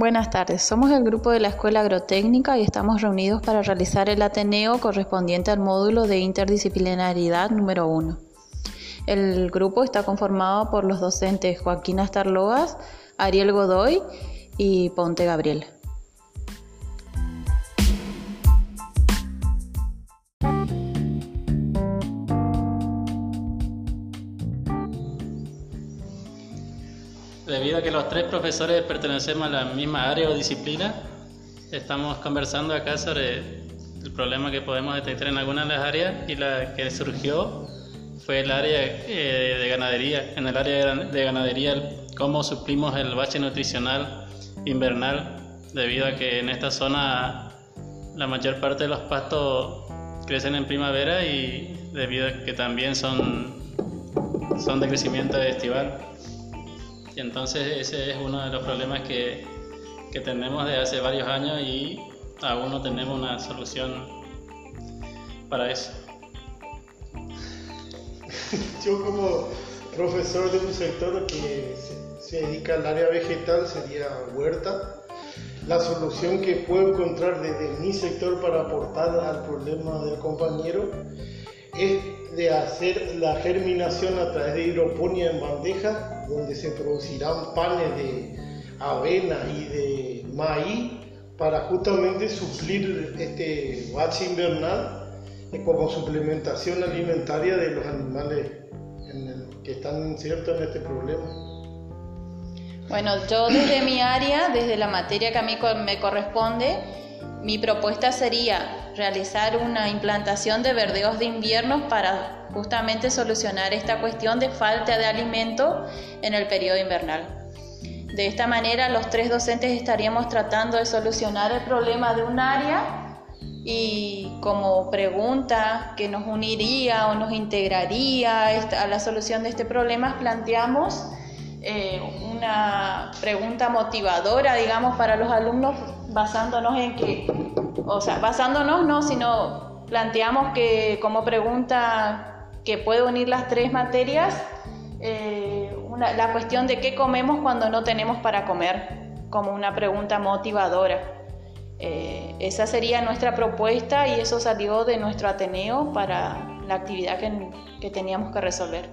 Buenas tardes, somos el grupo de la Escuela Agrotécnica y estamos reunidos para realizar el Ateneo correspondiente al módulo de interdisciplinaridad número 1. El grupo está conformado por los docentes Joaquín Astarloas, Ariel Godoy y Ponte Gabriel. Debido a que los tres profesores pertenecemos a la misma área o disciplina, estamos conversando acá sobre el problema que podemos detectar en algunas de las áreas y la que surgió fue el área eh, de ganadería. En el área de ganadería, cómo suplimos el bache nutricional invernal, debido a que en esta zona la mayor parte de los pastos crecen en primavera y debido a que también son, son de crecimiento estival. Entonces ese es uno de los problemas que, que tenemos desde hace varios años y aún no tenemos una solución para eso. Yo como profesor de un sector que se, dedica al área vegetal sería huerta. La solución que puedo encontrar desde mi sector para aportar al problema del compañero es de hacer la germinación a través de hidroponía en bandeja, donde se producirán panes de avena y de maíz para justamente suplir este bache invernal como suplementación alimentaria de los animales que están insertos en este problema. Bueno, yo desde mi área, desde la materia que a mí me corresponde, mi propuesta sería realizar una implantación de verdeos de invierno para justamente solucionar esta cuestión de falta de alimento en el periodo invernal. De esta manera, los tres docentes estaríamos tratando de solucionar el problema de un área y como pregunta que nos uniría o nos integraría a la solución de este problema, planteamos eh, una pregunta motivadora, digamos, para los alumnos, basándonos en que, o sea, basándonos no, sino planteamos que como pregunta que puede unir las tres materias, eh, la cuestión de qué comemos cuando no tenemos para comer, como una pregunta motivadora. Eh, esa sería nuestra propuesta y eso salió de nuestro Ateneo para la actividad que teníamos que resolver.